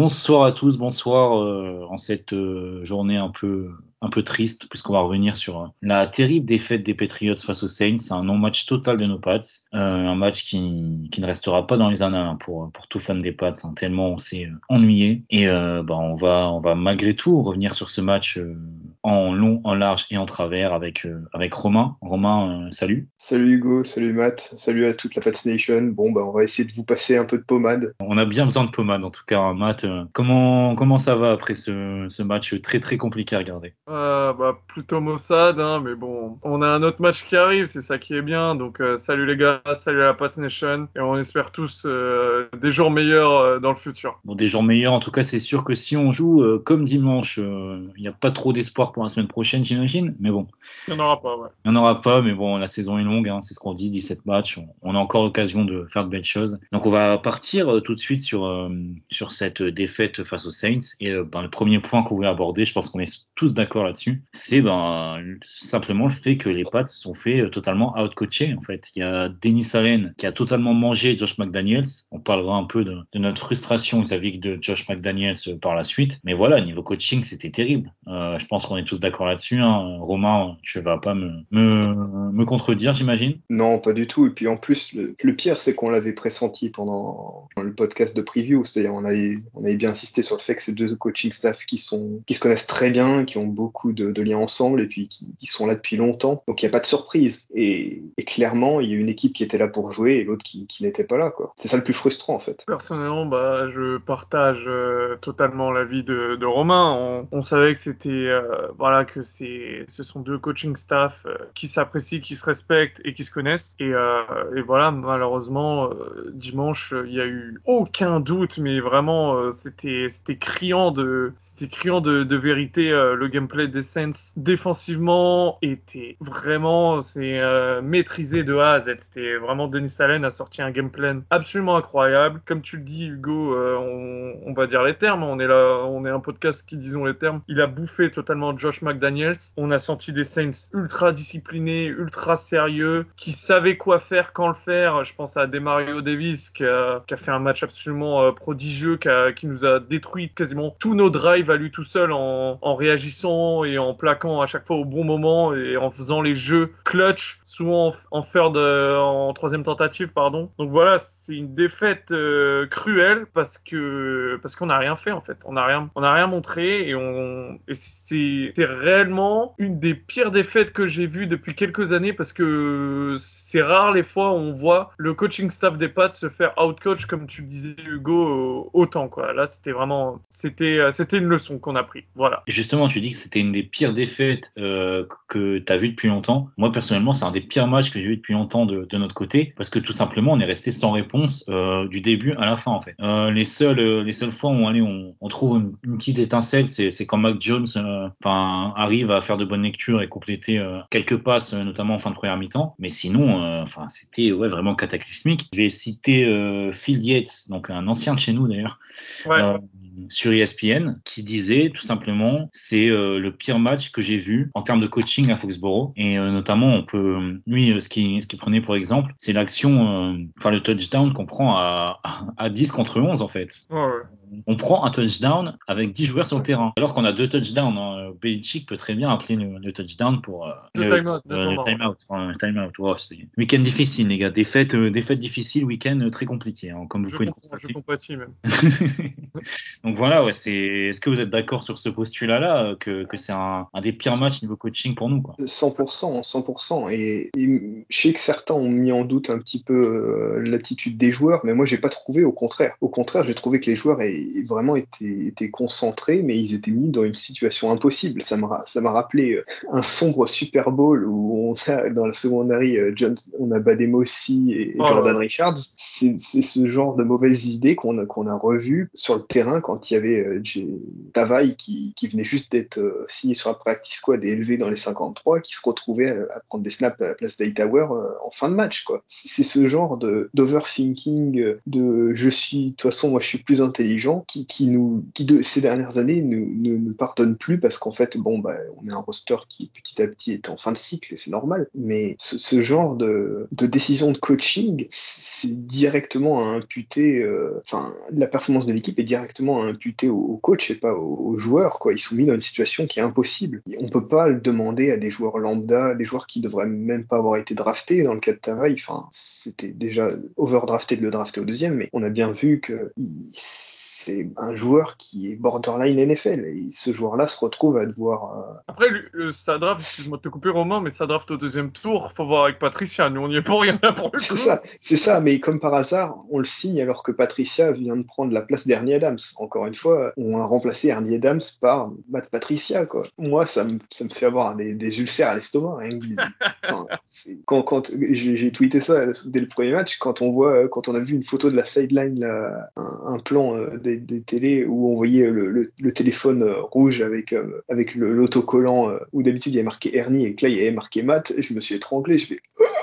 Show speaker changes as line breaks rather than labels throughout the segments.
Bonsoir à tous, bonsoir euh, en cette euh, journée un peu un peu triste, puisqu'on va revenir sur euh, la terrible défaite des Patriots face aux Saints. C'est un non-match total de nos Pats. Un match qui, qui, ne restera pas dans les annales hein, pour, pour tout fan des Pats, hein, tellement on s'est ennuyé. Et bah, on, va, on va malgré tout revenir sur ce match en long, en large et en travers avec, euh, avec Romain. Romain, salut.
Salut Hugo, salut Matt, salut à toute la Pats Nation. Bon, bah, on va essayer de vous passer un peu de pommade.
On a bien besoin de pommade en tout cas, hein, Matt. comment, comment ça va après ce, ce match très très compliqué à regarder?
Euh, bah, plutôt maussade, hein, mais bon, on a un autre match qui arrive, c'est ça qui est bien. Donc, euh, salut les gars, salut à la Pat Nation, et on espère tous euh, des jours meilleurs euh, dans le futur.
Bon, des jours meilleurs, en tout cas, c'est sûr que si on joue euh, comme dimanche, il n'y a pas trop d'espoir pour la semaine prochaine, j'imagine, mais bon.
Il n'y en aura pas, ouais.
Il n'y en aura pas, mais bon, la saison est longue, hein, c'est ce qu'on dit, 17 matchs, on, on, a encore l'occasion de faire de belles choses. Donc, on va partir tout de suite sur, sur cette défaite face aux Saints, et ben, le premier point qu'on voulait aborder, je pense qu'on est tous d'accord là-dessus, c'est ben, simplement le fait que les Pats se sont fait totalement out-coacher. En fait, il y a Denis Allen qui a totalement mangé Josh McDaniels. On parlera un peu de, de notre frustration vis-à-vis de Josh McDaniels par la suite. Mais voilà, niveau coaching, c'était terrible. Euh, je pense qu'on est tous d'accord là-dessus. Hein. Romain, tu vas pas me, me, me contredire, j'imagine?
Non, pas du tout. Et puis en plus, le, le pire, c'est qu'on l'avait pressenti pendant le podcast de preview. C'est-à-dire, on avait, on avait bien insisté sur le fait que ces deux coaching staff qui, sont, qui se connaissent très bien, qui ont beaucoup de, de liens ensemble et puis qui, qui sont là depuis longtemps. Donc il n'y a pas de surprise. Et, et, clairement, il y a une équipe qui était là pour jouer et l'autre qui, qui n'était pas là. C'est ça le plus frustrant en fait.
Personnellement, bah, je partage euh, totalement l'avis de, de Romain. On, on, savait que c'était euh, voilà que c'est ce sont deux coaching staff euh, qui s'apprécient, qui se respectent et qui se connaissent. Et, euh, et voilà, malheureusement, euh, dimanche, il n'y a eu aucun doute, mais vraiment, c'était c'était criant de c'était criant de, vérité le gameplay des Saints défensivement était vraiment c'est euh, maîtrisé de A à Z. C'était vraiment Denis Allen a sorti un game plan absolument incroyable. Comme tu le dis, Hugo, euh, on, on, va dire les termes. On est là, on est un podcast qui disons les termes. Il a bouffé totalement Josh McDaniels. On a senti des Saints ultra disciplinés, ultra sérieux, qui savaient quoi faire, quand le faire. Je pense à Demario Davis qui a, qui a fait un match absolument euh, prodigieux, qui, a, qui, nous a détruit quasiment tous nos drives à lui tout seul en, en réagissant et en plaquant à chaque fois au bon moment et en faisant les jeux clutch, souvent en third, euh, en troisième tentative, pardon. Donc voilà, c'est une défaite euh, cruelle parce que parce qu'on n'a rien fait en fait. On n'a rien, on rien montré et on et c'est réellement une des pires défaites que j'ai vues depuis quelques années parce que c'est rare les fois où on voit le coaching staff des Pats se faire outcoach comme tu disais Hugo euh, autant quoi. Là c'était vraiment c'était c'était une leçon qu'on a pris. Voilà.
Justement, tu dis que c'était une des pires défaites euh, que tu as vues depuis longtemps. Moi, personnellement, c'est un des pires matchs que j'ai vu depuis longtemps de, de, notre côté, parce que tout simplement, on est resté sans réponse euh, du début à la fin, en fait. Euh, les, seules, les seules fois où allez, on, trouve une, une, petite étincelle, c'est quand Mac Jones enfin arrive à faire de bonnes lectures et compléter quelques passes, notamment en fin de première mi-temps. Mais sinon, enfin c'était ouais, vraiment cataclysmique. Je vais citer Phil Yates, donc un ancien de chez nous d'ailleurs.
Ouais
sur ESPN qui disait tout simplement c'est euh, le pire match que j'ai vu en termes de coaching à Foxborough et euh, notamment on peut lui ce qui ce qui prenait pour exemple c'est l'action euh, enfin le touchdown qu'on prend à, à 10 contre 11 en fait.
Ouais
on prend un touchdown avec 10 joueurs sur le terrain. Alors qu'on a deux touchdowns. Hein. Belichick peut très bien appeler le, le touchdown pour euh,
le, le time-out.
Euh, le time-out. Time out. Oh, week-end difficile, les gars. Défaite, euh, défaite difficile, week-end très compliqué, hein, comme vous
je
pouvez
comprends, Je compatis même.
Donc voilà, ouais, c'est... est-ce que vous êtes d'accord sur ce postulat-là, que, que c'est un, un, des pires matchs niveau coaching pour nous quoi?
100%, 100%. Et, et, je sais que certains ont mis en doute un petit peu euh, l'attitude des joueurs, mais moi, j'ai pas trouvé au contraire. Au contraire, j'ai trouvé que les joueurs aient et vraiment étaient, étaient concentrés, mais ils étaient mis dans une situation impossible. Ça m'a ça m'a rappelé euh, un sombre Super Bowl où on a dans la secondary euh, John, on a Bademossi et
Oh
Jordan. Richards. C'est ce genre de mauvaises idées qu'on a, qu'on a revu sur le terrain quand il y avait euh, J- Tavaille qui, qui venait juste d'être signé sur la practice squad et élevé dans les 53, qui se retrouvait à, à prendre des snaps à la place d'Hightower en fin de match. quoi. C'est ce genre de d'overthinking, euh, de je suis, de toute façon, moi je suis plus intelligent, qui, qui nous, qui de ces dernières années ne ne nous pardonne plus parce qu'en fait, bon, bah, on est un roster qui petit à petit est en fin de cycle et c'est normal. Mais ce, ce genre de, de décision de coaching, c'est directement à imputer, euh, enfin, la performance de l'équipe est directement à imputer au, au coach et pas aux, aux joueurs, quoi. Ils sont mis dans une situation qui est impossible. Et on peut pas le demander à des joueurs lambda, des joueurs qui devraient même pas avoir été draftés dans le cas de Tavaille. Enfin, c'était déjà overdrafté de le drafter au deuxième, mais on a bien vu que c'est un joueur qui est borderline NFL et ce joueur-là se retrouve à devoir euh,
Après, lui, sa draft, excuse-moi de te couper Romain, mais sa draft au deuxième tour, faut voir avec Patricia. Nous, on n'y est pour rien là pour le coup.
C'est ça, c'est ça, mais comme par hasard, on le signe alors que Patricia vient de prendre la place d'Ernie Adams. Encore une fois, on a remplacé Ernie Adams par Matt Patricia, quoi. Moi, ça me, ça me fait avoir des, des ulcères à l'estomac. enfin, c'est- quand quand j'ai j'ai tweeté ça dès le premier match, quand on voit, quand on a vu une photo de la sideline, là, un, un plan euh, des, des où on voyait le, téléphone euh, rouge avec, euh, avec l'autocollant, euh, où d'habitude il y a marqué Ernie et que là il y avait marqué Matt, et je me suis étranglé, je fais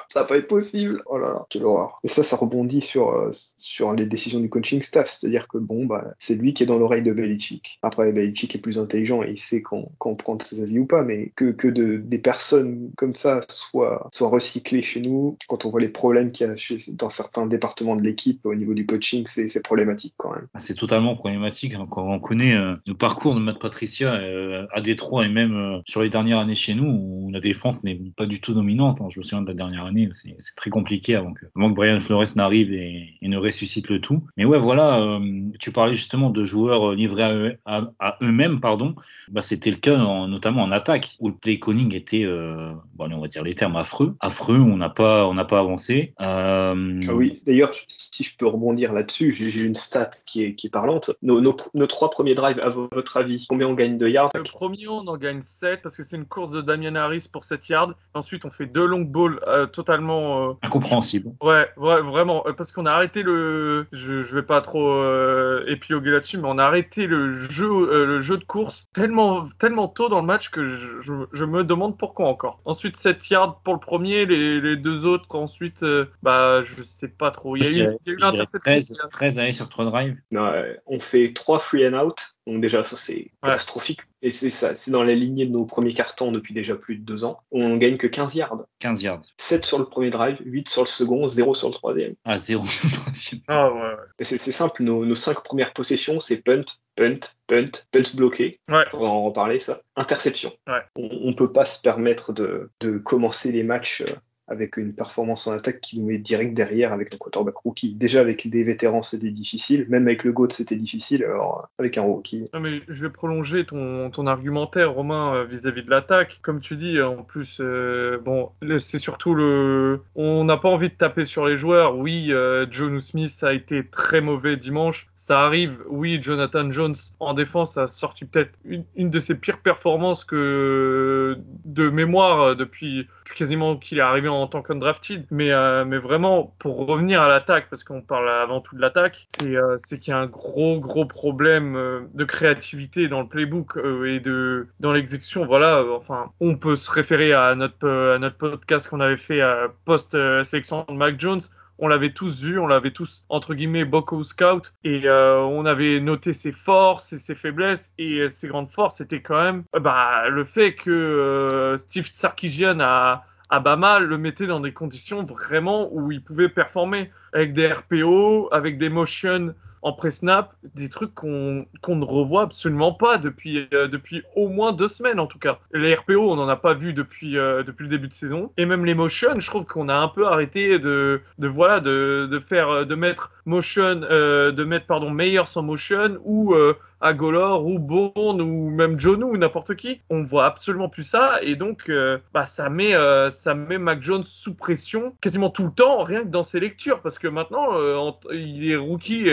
ça va pas être possible. Oh là là, quelle horreur. Et ça, ça rebondit sur, euh, sur les décisions du coaching staff. C'est-à-dire que bon, bah, c'est lui qui est dans l'oreille de Belichick. Après, Belichick est plus intelligent et il sait quand, quand prendre ses avis ou pas, mais que, que de, des personnes comme ça soient, soient recyclées chez nous, quand on voit les problèmes qu'il y a dans certains départements de l'équipe au niveau du coaching, c'est problématique quand même.
Ah, C'est totalement problématique hein, quand on connaît euh, le parcours de Matt Patricia euh, à Détroit et même sur les dernières années chez nous où la défense n'est pas du tout dominante. hein. Je me souviens de la dernière année, c'est c'est très compliqué avant que, avant que Brian Flores n'arrive et, et ne ressuscite le tout. Mais ouais, voilà, euh, tu parlais justement de joueurs euh, livrés à, eux- à- à eux-mêmes, pardon. Bah, C'était le cas en- notamment en attaque où le play calling était, euh, bon, on va dire les termes affreux, affreux. On n'a pas, on n'a pas avancé. Euh,
Ah oui, d'ailleurs, si je peux rebondir là-dessus, j'ai j'ai une stat qui est, qui est parlante. Nos, nos, nos trois premiers drives, à votre avis, combien on gagne de yards?
Le premier, on en gagne 7 parce que c'est une course de Damian Harris pour 7 yards. Ensuite, on fait deux long balls euh, totalement. euh,
Incompréhensible.
Ouais, ouais, vraiment, euh, parce qu'on a arrêté le. Je, je vais pas trop euh, épiloguer là-dessus, mais on a arrêté le jeu, euh, le jeu de course tellement, tellement tôt dans le match que je, je, je me demande pourquoi encore. Ensuite, 7 yards pour le premier, les, les deux autres, qu'ensuite, euh, bah, je sais pas trop. Il y a eu,
dirais-
il y a eu
je dirais
l'interception.
13, 13 allées sur 3 drives.
Non, euh, on fait trois free and out, donc déjà ça c'est catastrophique. Et c'est ça, c'est dans la lignée de nos premiers cartons depuis déjà plus de deux ans. On gagne que 15 yards.
15 yards.
7 sur le premier drive, 8 sur le second, 0 sur le troisième.
Ah, 0 sur le troisième.
Ah ouais,
c'est simple, nos, nos cinq premières possessions, c'est punt, punt, punt, punt bloqué.
Ouais.
On va en reparler ça. Interception.
Ouais.
On, on peut pas se permettre de, de commencer les matchs euh, avec une performance en attaque qui nous met direct derrière avec un quarterback rookie. Déjà avec des vétérans c'était difficile, même avec le GOAT c'était difficile, alors avec un rookie.
Non, mais je vais prolonger ton, ton argumentaire, Romain, euh, vis-à-vis de l'attaque. Comme tu dis, en plus, euh, bon, c'est surtout le. On n'a pas envie de taper sur les joueurs. Oui, euh, John Smith a été très mauvais dimanche. Ça arrive. Oui, Jonathan Jones, en défense, a sorti peut-être une, une de ses pires performances que de mémoire euh, depuis, quasiment qu'il est arrivé en tant qu'undrafted. Mais, euh, mais vraiment, pour revenir à l'attaque, parce qu'on parle avant tout de l'attaque, c'est euh, qu'il y a un gros, gros problème euh, de créativité dans le playbook et de, dans l'exécution. Voilà, enfin, on peut se référer à notre, à notre podcast qu'on avait fait post-sélection de Mac Jones. On l'avait tous vu, on l'avait tous, entre guillemets, au scout, et euh, on avait noté ses forces et ses faiblesses, et euh, ses grandes forces, c'était quand même euh, bah, le fait que Steve Sarkisian a, à Bama le mettait dans des conditions vraiment où il pouvait performer avec des RPO, avec des motions en pré-snap, des trucs qu'on ne revoit absolument pas depuis, euh, depuis au moins deux semaines en tout cas. Les RPO, on n'en a pas vu depuis, euh, depuis le début de saison. Et même les motions, je trouve qu'on a un peu arrêté de, de, de, faire, de mettre motion, euh, de mettre, pardon, meilleur sans motion ou Agolor ou Bourne ou même Jonu ou n'importe qui. On voit absolument plus ça et donc euh, bah, ça met euh, ça met Mac Jones sous pression quasiment tout le temps, rien que dans ses lectures parce que maintenant euh, il est rookie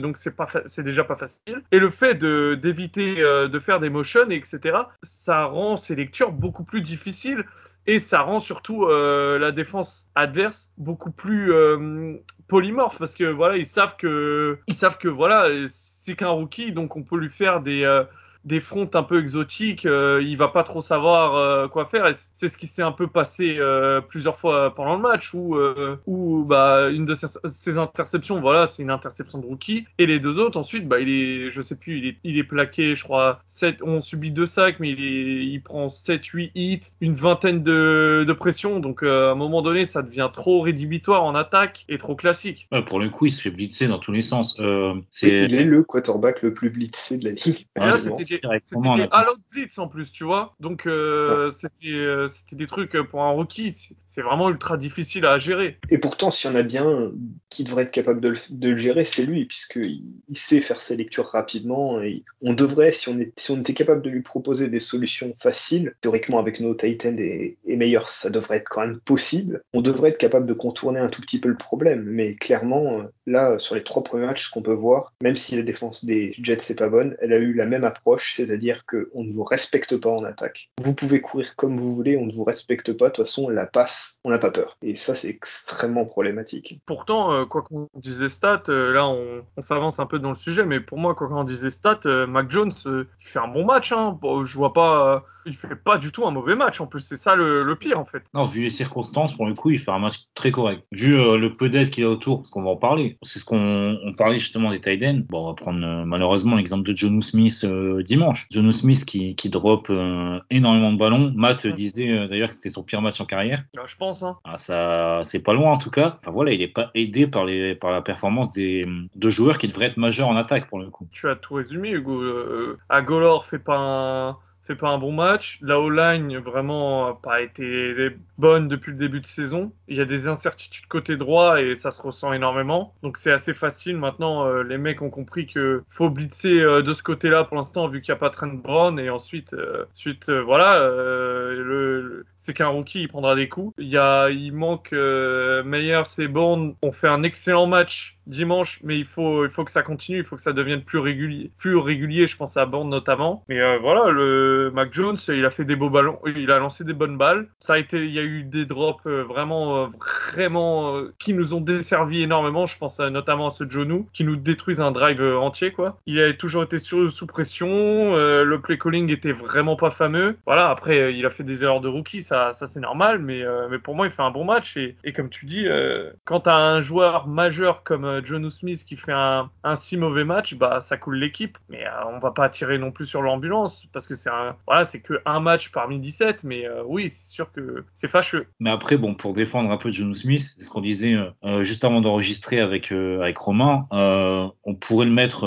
donc c'est pas c'est déjà pas facile et le fait de d'éviter de faire des motions etc. Ça rend ses lectures beaucoup plus difficiles et ça rend surtout la défense adverse beaucoup plus polymorphe parce que voilà ils savent que ils savent que voilà c'est qu'un rookie donc on peut lui faire des euh, des fronts un peu exotiques, euh, il va pas trop savoir euh, quoi faire. Et c'est ce qui s'est un peu passé euh, plusieurs fois pendant le match, où, où bah, une de ses, interceptions, voilà, c'est une interception de rookie, et les deux autres, ensuite, bah, il est, je sais plus, il est, il est plaqué, je crois, 7, on subit deux sacs, mais il, est, il prend 7-8 hits, une vingtaine de, de pressions, donc à un moment donné, ça devient trop rédhibitoire en attaque et trop classique.
pour le coup, il se fait blitzer dans tous les sens.
c'est... Il est le quarterback le plus blitzé de la ligue.
C'était des Halo Blitz en plus, tu vois. Donc, euh, euh, c'était des trucs pour un rookie, c'est vraiment ultra difficile à gérer.
Et pourtant, s'il y en a bien qui devrait être capable de le, gérer, c'est lui, puisqu'il il sait faire ses lectures rapidement. On devrait, si on, est, si on était capable de lui proposer des solutions faciles, théoriquement avec nos Titans et, et meilleurs, ça devrait être quand même possible. On devrait être capable de contourner un tout petit peu le problème. Mais clairement, là, sur les trois premiers matchs qu'on peut voir, même si la défense des Jets n'est pas bonne, elle a eu la même approche c'est-à-dire qu'on ne vous respecte pas en attaque. Vous pouvez courir comme vous voulez, on ne vous respecte pas, de toute façon, la passe, on n'a pas peur. Et ça, c'est extrêmement problématique.
Pourtant, euh, quoi qu'on dise les stats, euh, là, on, s'avance un peu dans le sujet, mais pour moi, quoi qu'on dise les stats, euh, Mac Jones, il fait un bon match. Hein. je vois pas il fait pas du tout un mauvais match. En plus, c'est ça le, pire en fait.
Non, vu les circonstances, pour le coup, il fait un match très correct. Vu euh, le peu d'aide qu'il a autour, parce qu'on va en parler. C'est ce qu'on parlait justement des tight Bon, on va prendre euh, malheureusement l'exemple de Jonu Smith euh, dimanche. Jonu Smith qui, qui drop énormément de ballons. Matt disait d'ailleurs que c'était son pire match en carrière.
Ah, je pense. Hein.
Ah, ça, c'est pas loin en tout cas. Enfin voilà, il est pas aidé par les par la performance des deux joueurs qui devraient être majeurs en attaque pour le coup.
Tu as tout résumé, Hugo. Agolor fait pas un fait pas un bon match. La O-line, vraiment, pas été bonne depuis le début de saison. Il y a des incertitudes côté droit et ça se ressent énormément. Donc c'est assez facile. Maintenant, euh, les mecs ont compris que faut blitzer euh, de ce côté-là pour l'instant, vu qu'il n'y a pas Trent Brown. Et ensuite, euh, ensuite voilà, le, c'est qu'un rookie, il prendra des coups. Il, y a, il manque Meyer, c'est bon. On fait un excellent match dimanche, mais il faut, il faut que ça continue, il faut que ça devienne plus régulier, plus régulier je pense à Bond notamment. Mais euh, voilà, le Mac Jones, il a fait des beaux ballons, il a lancé des bonnes balles. Ça a été, il y a eu des drops euh, vraiment, euh, vraiment qui nous ont desservi énormément. Je pense notamment à ce Jonu qui nous détruisent un drive entier quoi. Il a toujours été sous, pression, le play calling était vraiment pas fameux. Voilà, après il a fait des erreurs de rookie, ça, ça c'est normal, mais, mais pour moi il fait un bon match et, comme tu dis, quand tu as un joueur majeur comme euh, John Smith qui fait un, si mauvais match, bah ça coule l'équipe. Mais euh, on va pas tirer non plus sur l'ambulance parce que c'est un voilà, c'est que un match parmi 17. Mais euh, oui, c'est sûr que c'est fâcheux.
Mais après, bon, pour défendre un peu John Smith, c'est ce qu'on disait juste avant d'enregistrer avec avec Romain, on pourrait le mettre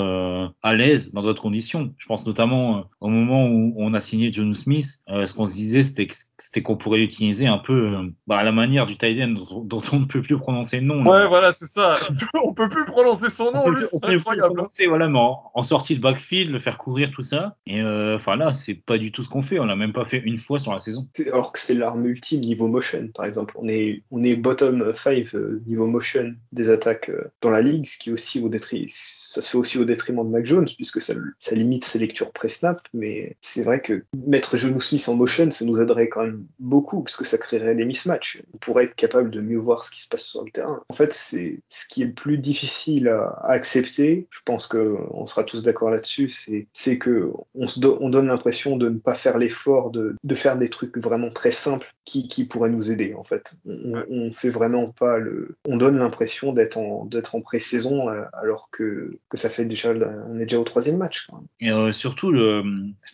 à l'aise dans d'autres conditions. Je pense notamment au moment où on a signé John Smith, ce qu'on se disait, c'était qu'on pourrait l'utiliser un peu bah, à la manière du tight dont, on ne peut plus prononcer le nom.
Ouais, voilà, c'est ça. on peut plus prononcer son nom, c'est incroyable.
C'est voilà, mais en, sortie de backfield, le faire courir, tout ça. Et euh, enfin là, c'est pas du tout ce qu'on fait. On l'a même pas fait une fois sur la saison.
Alors que c'est l'arme ultime niveau motion, par exemple. On est, on est bottom 5 euh, niveau motion des attaques euh, dans la ligue, ce qui aussi au détriment, ça se fait aussi au détriment de Mac Jones, puisque ça, limite ses lectures pré-snap. Mais c'est vrai que mettre Jonou Smith en motion, ça nous aiderait quand même beaucoup, parce que ça créerait des mismatchs. On pourrait être capable de mieux voir ce qui se passe sur le terrain. En fait, c'est ce qui est le plus difficile à, accepter, je pense qu'on sera tous d'accord là-dessus, c'est que on, se on donne l'impression de ne pas faire l'effort de, de, faire des trucs vraiment très simples qui, qui pourraient nous aider en fait. On, on fait vraiment pas le, on donne l'impression d'être en d'être en pré-saison euh, alors que, que ça fait déjà, on est déjà au troisième match.
Et euh, surtout le,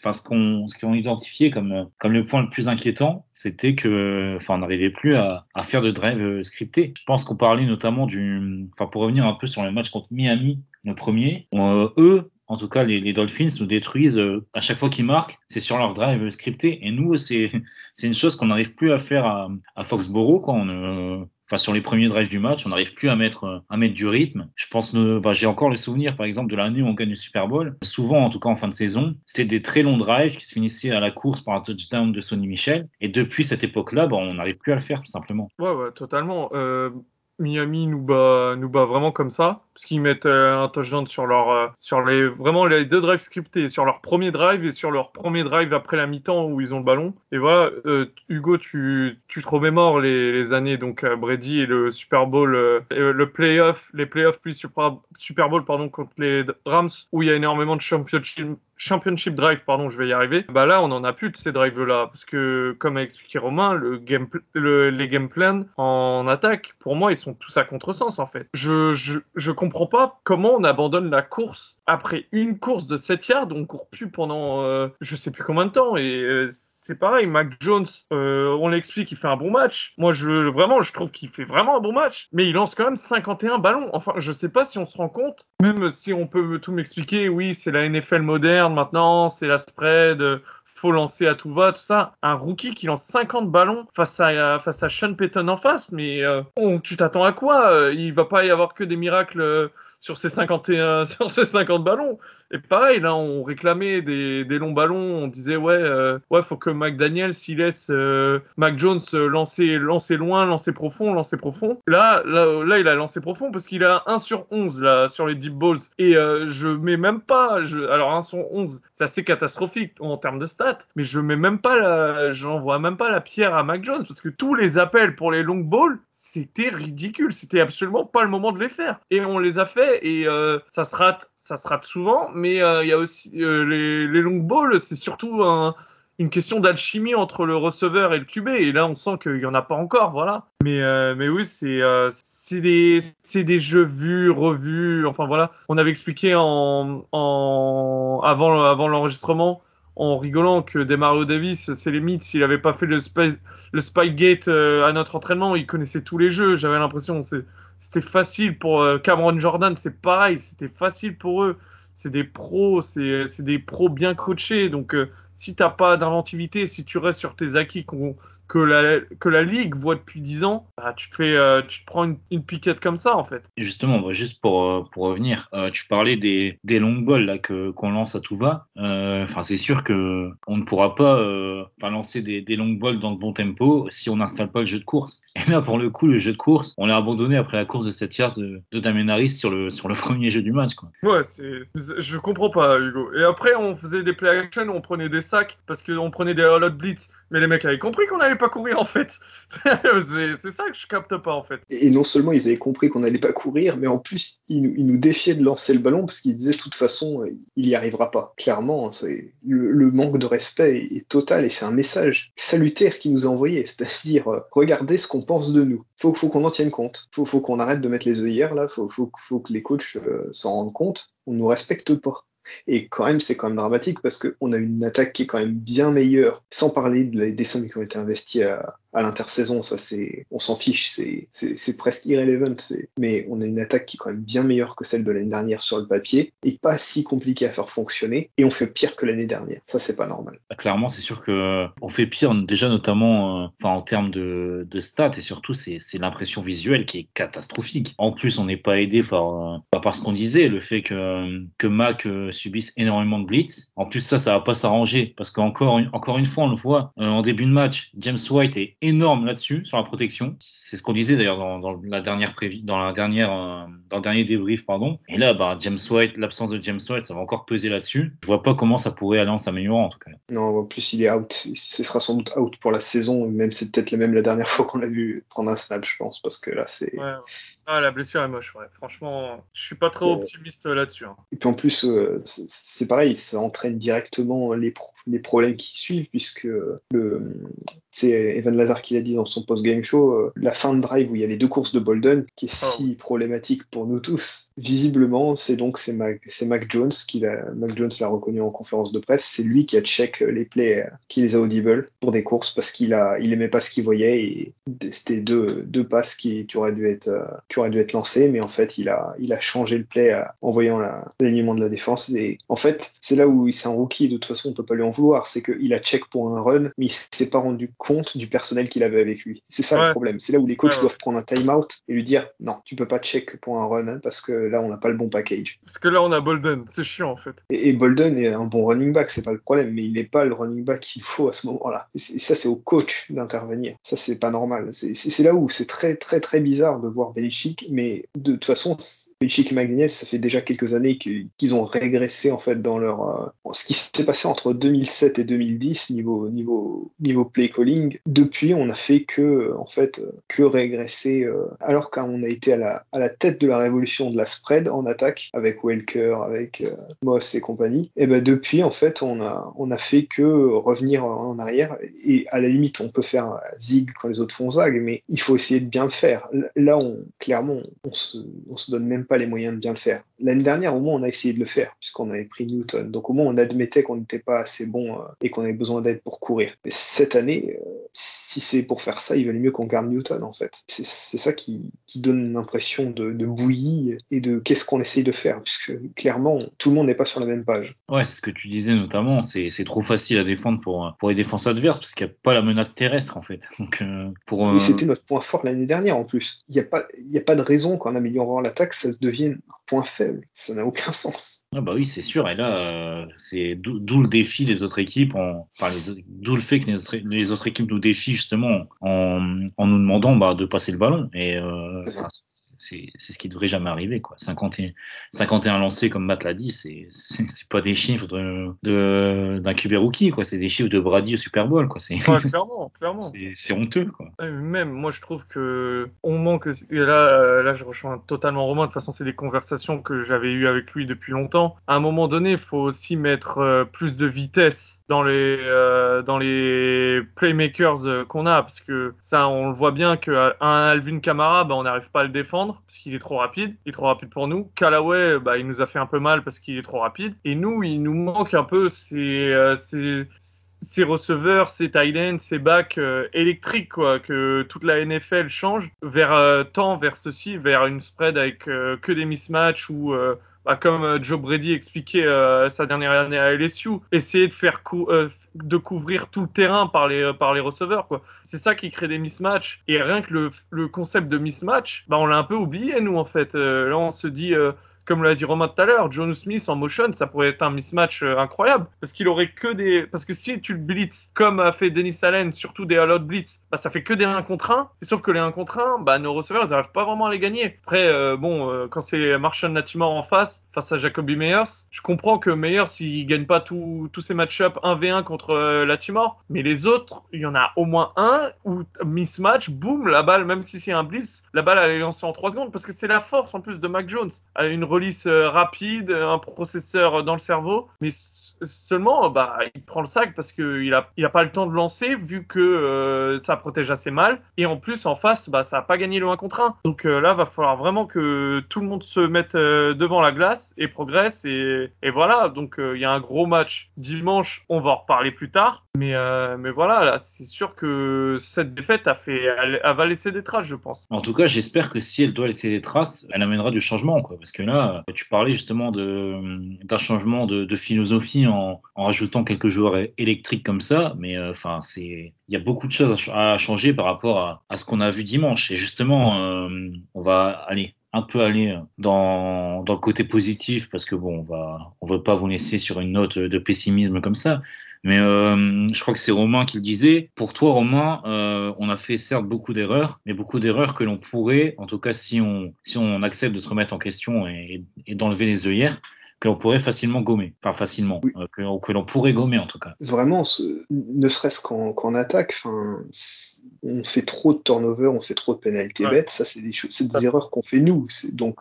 enfin ce qu'on ce qu'on identifié comme comme le point le plus inquiétant, c'était que, enfin on n'arrivait plus à, à faire de drive scripté. Je pense qu'on parlait notamment du, enfin pour revenir un peu sur le match contre Miami, le premier, euh, eux, en tout cas, les, Dolphins nous détruisent euh, à chaque fois qu'ils marquent, c'est sur leur drive scripté. Et nous, c'est une chose qu'on n'arrive plus à faire à, Foxborough. On, enfin sur les premiers drives du match, on n'arrive plus à mettre du rythme. Je pense, bah, j'ai encore le souvenir par exemple de l'année où on gagne le Super Bowl. Souvent, en tout cas en fin de saison, c'était des très longs drives qui se finissaient à la course par un touchdown de Sonny Michel. Et depuis cette époque-là, bah, on n'arrive plus à le faire tout simplement.
Ouais, totalement. Euh, Miami nous bat vraiment comme ça, parce qu'ils mettent euh, un touchdown sur leur, euh, sur les, vraiment les deux drives scriptés, sur leur premier drive et sur leur premier drive après la mi-temps où ils ont le ballon. Et voilà, euh, Hugo, tu, tu te remémores les, années, donc Brady et le Super Bowl, le playoff, les playoffs plus Super, Super Bowl pardon, contre les Rams, où il y a énormément de championship Championship Drive, pardon, je vais y arriver. Bah là, on en a plus de ces drives-là, parce que, comme a expliqué Romain, le game, les game plans en attaque, pour moi, ils sont tous à contresens, en fait. Je, je, je comprends pas comment on abandonne la course après une course de 7 yards, on court plus pendant euh, je sais plus combien de temps, et euh, c'est pareil, Mac Jones, euh, on l'explique, il fait un bon match. Moi, je, vraiment, je trouve qu'il fait vraiment un bon match, mais il lance quand même 51 ballons. Enfin, je sais pas si on se rend compte, même si on peut tout m'expliquer, oui, c'est la NFL moderne maintenant, c'est la spread, faut lancer à tout va, tout ça. Un rookie qui lance 50 ballons face à, face à Sean Payton en face, mais euh, tu t'attends à quoi? Il va pas y avoir que des miracles euh, sur ces 51, sur ces 50 ballons. Et pareil, là, on réclamait des, longs ballons. On disait, ouais, euh, ouais, faut que McDaniel s'il laisse euh, Mac Jones euh, lancer, lancer loin, lancer profond, lancer profond. Là, là, là il a lancé profond parce qu'il a 1 sur 11 là, sur les deep balls. Et je mets même pas. Alors, 1 sur 11, c'est assez catastrophique en termes de stats. Mais je mets même pas la, j'envoie même pas la pierre à Mac Jones parce que tous les appels pour les long balls, c'était ridicule. C'était absolument pas le moment de les faire. Et on les a fait et ça se rate ça se rate souvent, mais euh, il y a aussi euh, les, les, long balls, c'est surtout une question d'alchimie entre le receveur et le QB, et là on sent qu'il n'y en a pas encore, voilà. Mais, euh, oui, c'est des, jeux vus, revus, enfin voilà. On avait expliqué avant, l'enregistrement en rigolant que Demario Davis, c'est limite s'il n'avait pas fait le, le Spygate à notre entraînement, il connaissait tous les jeux, j'avais l'impression. C'était facile pour euh, Cameron Jordan, c'est pareil, c'était facile pour eux. C'est des pros, c'est des pros bien coachés. Donc, euh, si tu n'as pas d'inventivité, si tu restes sur tes acquis qu'on que la, que la Ligue voit depuis 10 ans, bah, tu, te fais, euh, tu prends une, piquette comme ça, en fait.
Justement, bah, juste pour, euh, pour revenir, euh, tu parlais des, des long balls là, que, qu'on lance à tout va. C'est sûr que on ne pourra pas lancer des, des long balls dans le bon tempo si on n'installe pas le jeu de course. Et là, pour le coup, le jeu de course, on l'a abandonné après la course de 7 yards de, de Damien Harris sur le, sur le premier jeu du match. Quoi.
Ouais, c'est, je comprends pas, Hugo. Et après, on faisait des play action, on prenait des sacs parce qu'on prenait des lot blitz. Mais les mecs avaient compris qu'on n'allait pas courir en fait. c'est ça que je capte pas en fait.
Et non seulement ils avaient compris qu'on n'allait pas courir, mais en plus ils nous, ils nous, défiaient de lancer le ballon parce qu'ils disaient de toute façon il n'y arrivera pas. Clairement, c'est le, le, manque de respect est, total et c'est un message salutaire qu'ils nous a envoyé, c'est-à-dire euh, regardez ce qu'on pense de nous. Faut, faut qu'on en tienne compte. Faut, faut qu'on arrête de mettre les œillères là. Faut, faut, que les coachs euh, s'en rendent compte. On nous respecte pas. Et quand même, c'est quand même dramatique parce qu'on a une attaque qui est quand même bien meilleure, sans parler des sommes qui ont été investies à, à l'intersaison, ça c'est, on s'en fiche, c'est, presque irrelevant. Mais on a une attaque qui est quand même bien meilleure que celle de l'année dernière sur le papier et pas si compliquée à faire fonctionner. Et on fait pire que l'année dernière. Ça c'est pas normal.
Bah, clairement, c'est sûr que on fait pire déjà notamment, euh, en termes de, stats et surtout c'est, l'impression visuelle qui est catastrophique. En plus, on n'est pas aidé par, euh, par ce qu'on disait, le fait que que Mac euh, subisse énormément de blitz. En plus, ça, ça va pas s'arranger parce qu'encore encore une fois, on le voit en début de match, James White est énorme là-dessus, sur la protection. C'est ce qu'on disait d'ailleurs dans, la dernière dans la dernière, euh, dans le dernier débrief, pardon. Et là, bah, James White, l'absence de James White, ça va encore peser là-dessus. Je vois pas comment ça pourrait aller en s'améliorant en tout cas.
Non, en plus il est out. Ce sera sans doute out pour la saison. Même c'est peut-être même la dernière fois qu'on l'a vu prendre un snap, je pense, parce que là c'est.
Ah, la blessure est moche. Ouais. Franchement, je suis pas trop optimiste là-dessus. Hein.
Et puis en plus, euh, c'est pareil, ça entraîne directement les, les problèmes qui suivent, puisque le c'est Evan Lazar qui l'a dit dans son post-game show, euh, la fin de drive où il y a les deux courses de Bolden, qui est oh. si problématique pour nous tous. Visiblement, c'est donc c'est Mac, Mac, Jones qui l'a, Mac Jones l'a reconnu en conférence de presse. C'est lui qui a check euh, les plays, euh, qui les a audible pour des courses parce qu'il a, il aimait pas ce qu'il voyait et c'était deux, deux passes qui, qui auraient dû être, qui auraient dû être lancées, mais en fait, il a, il a changé le play en voyant l'alignement de la défense. Et en fait, c'est là où c'est un rookie. De toute façon, on peut pas lui en vouloir. C'est qu'il a check pour un run, mais il s'est pas rendu compte du personnel qu'il avait avec lui. C'est ça le problème. C'est là où les coachs doivent prendre un time-out et lui dire non, tu peux pas check pour un run hein, parce que là, on n'a pas le bon package.
Parce que là, on a Bolden. C'est chiant en fait.
Et, Bolden est un bon running back, c'est pas le problème, mais il n'est pas le running back qu'il faut à ce moment-là. Et, ça, c'est au coach d'intervenir. Ça, c'est pas normal. C'est là où c'est très, très, très bizarre de voir Belichick, mais de toute façon, Belichick et McDaniel, ça fait déjà quelques années qu'ils ont régressé en fait dans leur. Euh, ce qui s'est passé entre 2007 et 2010 niveau, niveau, niveau play calling. Depuis, on a fait que, en fait, que régresser, euh, alors qu'on a été à la, à la tête de la révolution de la spread en attaque avec Welker, avec euh, Moss et compagnie. Et ben depuis, en fait, on a, on a fait que revenir en arrière. Et à la limite, on peut faire zig quand les autres font zag, mais il faut essayer de bien le faire. Là, on, clairement, on se, on se donne même pas les moyens de bien le faire. L'année dernière, au moins, on a essayé de le faire, puisqu'on avait pris Newton. Donc, au moins, on admettait qu'on n'était pas assez bon euh, et qu'on avait besoin d'aide pour courir. Mais cette année, euh, si c'est pour faire ça, il valait mieux qu'on garde Newton, en fait. C'est ça qui, qui donne l'impression de, de, bouillie et de qu'est-ce qu'on essaye de faire, puisque clairement, tout le monde n'est pas sur la même page.
Ouais, c'est ce que tu disais notamment. C'est trop facile à défendre pour, pour les défenses adverses, parce qu'il n'y a pas la menace terrestre, en fait. Donc, euh, pour,
Et c'était notre point fort l'année dernière, en plus. Il n'y a, pas, a pas de raison qu'en améliorant l'attaque, ça devienne un point faible. Ça n'a aucun sens.
Ah bah oui, c'est sûr. Et là, euh, c'est d'où le défi des autres équipes, en, enfin, d'où le fait que les autres, les autres, équipes nous défient justement en, en nous demandant bah, de passer le ballon. Et euh, c'est ce qui devrait jamais arriver. Quoi. 51, 51 lancés, comme Matt l'a dit, c'est pas des chiffres d'un de, d'un QB rookie, quoi. c'est des chiffres de Brady au Super Bowl. Quoi. C'est
clairement, clairement.
C'est honteux. Quoi.
Même, moi, je trouve que on manque. Et là, euh, là, je rejoins totalement Romain. De toute façon, c'est des conversations que j'avais eues avec lui depuis longtemps. À un moment donné, il faut aussi mettre euh, plus de vitesse dans les, euh, dans les playmakers qu'on a, parce que ça, on le voit bien qu'un Alvin Kamara, bah, on n'arrive pas à le défendre parce qu'il est trop rapide. Il est trop rapide pour nous. Callaway, bah, il nous a fait un peu mal parce qu'il est trop rapide. Et nous, il nous manque un peu ces, euh, ces, receveurs, ces tight ends, ces backs euh, électriques, quoi, que toute la NFL change vers euh, tant vers ceci, vers une spread avec que des mismatchs ou bah, comme euh, Joe Brady expliquait euh, sa dernière année à LSU, essayer de faire euh, de couvrir tout le terrain par les par les receveurs. C'est ça qui crée des mismatchs et rien que le, le concept de mismatch, bah on l'a un peu oublié nous en fait. là on se dit comme l'a dit Romain tout à l'heure, John Smith en motion, ça pourrait être un mismatch euh, incroyable. Parce qu'il aurait que des. Parce que si tu le blitz, comme a fait Dennis Allen, surtout des all blitz, bah, ça fait que des 1 contre 1. Et sauf que les 1 contre 1, bah, nos receveurs, ils n'arrivent pas vraiment à les gagner. Après, euh, bon, euh, quand c'est Marshall Latimore en face, face à Jacoby Meyers, je comprends que Meyers, il gagne pas tous ces match-ups 1v1 contre Latimore. Mais les autres, il y en a au moins un où mismatch, boum, la balle, même si c'est un blitz, la balle, elle est lancée en 3 secondes. Parce que c'est la force en plus de Mac Jones. Une release euh, rapide, un processeur dans le cerveau, mais seulement bah, il prend le sac parce qu'il n'a il a pas le temps de lancer vu que euh, ça protège assez mal. Et en plus, en face, bah, ça n'a pas gagné le 1 contre 1. Donc euh, là, va falloir vraiment que tout le monde se mette devant la glace et progresse. Et, et voilà, donc il y a un gros match dimanche, on va en reparler plus tard. Mais, mais voilà, c'est sûr que cette défaite a fait, elle, va laisser des traces, je pense.
En tout cas, j'espère que si elle doit laisser des traces, elle amènera du changement. Quoi, parce que là, tu parlais justement d'un changement de, philosophie en, rajoutant quelques joueurs électriques comme ça, mais euh, enfin, c'est il y a beaucoup de choses à, changer par rapport à, ce qu'on a vu dimanche. Et justement, euh, on va aller un peu aller dans, dans, le côté positif parce que bon, on va on veut pas vous laisser sur une note de pessimisme comme ça. Mais euh, je crois que c'est Romain qui le disait. Pour toi, Romain, euh, on a fait certes beaucoup d'erreurs, mais beaucoup d'erreurs que l'on pourrait, en tout cas si on, si on accepte de se remettre en question et, et d'enlever les œillères, que l'on pourrait facilement gommer. Pas facilement, euh, que, que l'on pourrait gommer en tout cas.
Vraiment, ne serait-ce qu'en attaque, on fait trop de turnover, on fait trop de pénalités bêtes. Ça, c'est des, des erreurs qu'on fait nous. Donc,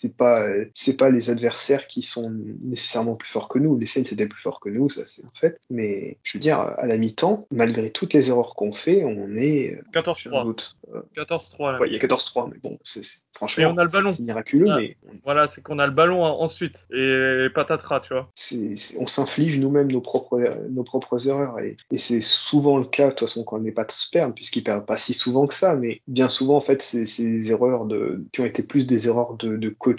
c'est pas c'est pas les adversaires qui sont nécessairement plus forts que nous. Les Saints étaient plus forts que nous, ça c'est un fait. Mais je veux dire, à la mi-temps, malgré toutes les erreurs qu'on fait, on est
14
un doute.
14-3.
Ouais, il y a 14-3, mais bon, c'est, franchement,
Et on a le ballon.
c'est miraculeux,
Ah.
mais
Voilà, c'est qu'on a le ballon en- ensuite. Et patatras, tu vois.
on s'inflige nous-mêmes nos propres, nos propres erreurs. Et, et c'est souvent le cas, de toute façon, quand les Pats perdent, puisqu'ils perdent pas si souvent que ça, mais bien souvent, en fait, c'est des erreurs de, qui ont été plus des erreurs de, de coaching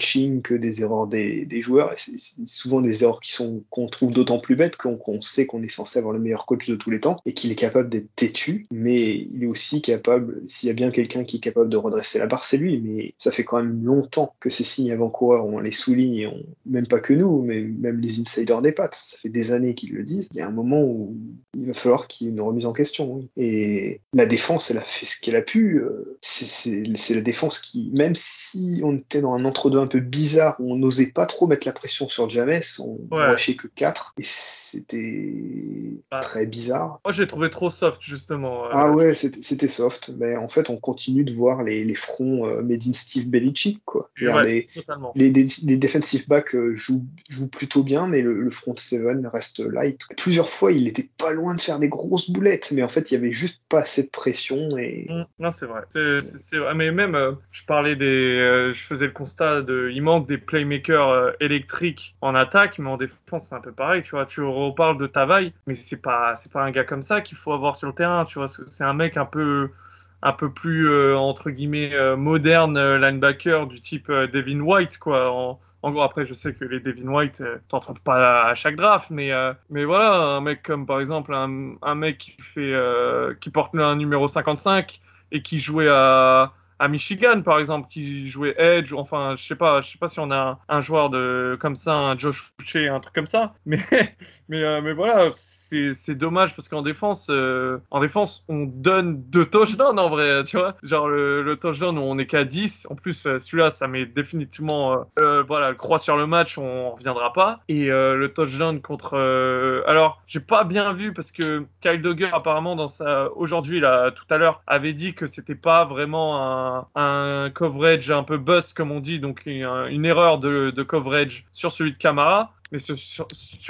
que des erreurs des, joueurs. Et c'est souvent des erreurs qui sont qu'on trouve d'autant plus bêtes qu'on sait qu'on est censé avoir le meilleur coach de tous les temps et qu'il est capable d'être têtu, mais il est aussi capable, s'il y a bien quelqu'un qui est capable de redresser la barre, c'est lui. Mais ça fait quand même longtemps que ces signes avant-coureurs, on les souligne, même pas que nous, mais même les insiders des pattes, ça fait des années qu'ils le disent. Il y a un moment où il va falloir qu'il y ait une remise en question. Et la défense, elle a fait ce qu'elle a pu. euh, c'est la défense qui, même si on était dans un entre-deux un peu bizarre, où on n'osait pas trop mettre la pression sur James, on
Ouais.
rushait que 4, et c'était
Bah.
très bizarre.
Moi, je l'ai trouvé trop soft, justement. euh,
Ah ouais, c'était soft, mais en fait, on continue de voir les, les fronts euh, made in Steve Belichick, quoi.
ouais,
les, les, defensive backs euh, jouent, jouent plutôt bien, mais le, le front seven reste light. Plusieurs fois, il était pas loin de faire des grosses boulettes, mais en fait, il y avait juste pas assez de pression et
Mm, Non, c'est vrai. C'est vrai. Mais même, euh, je parlais des. je faisais le constat de. Il manque des playmakers euh, électriques en attaque, mais en défense, c'est un peu pareil. Tu vois, tu reparles de Tavaille, mais c'est pas, c'est pas un gars comme ça qu'il faut avoir sur le terrain. Tu vois, c'est un mec un peu. Un peu plus, euh, entre guillemets, euh, moderne linebacker du type Devin White, quoi. En, gros, après, je sais que les Devin White, t'en trouves pas à chaque draft, mais, mais voilà, un mec comme par exemple un, un mec qui fait, qui porte un numéro 55 et qui jouait à, à Michigan, par exemple, qui jouait Edge, enfin, je sais pas, je sais pas si on a un, joueur de comme ça, un Josh Uche, un truc comme ça, mais mais euh, mais voilà, c'est dommage parce qu'en défense, euh, en défense, on donne deux touchdowns en vrai, tu vois, genre le, le touchdown où on est qu'à 10, en plus euh, celui-là, ça met définitivement, voilà, le croix sur le match, on reviendra pas, et le touchdown contre, alors j'ai pas bien vu parce que Kyle Duggar apparemment dans sa aujourd'hui là tout à l'heure avait dit que c'était pas vraiment un, un coverage un peu bust comme on dit donc une, une erreur de, coverage sur celui de Camara. Mais sur,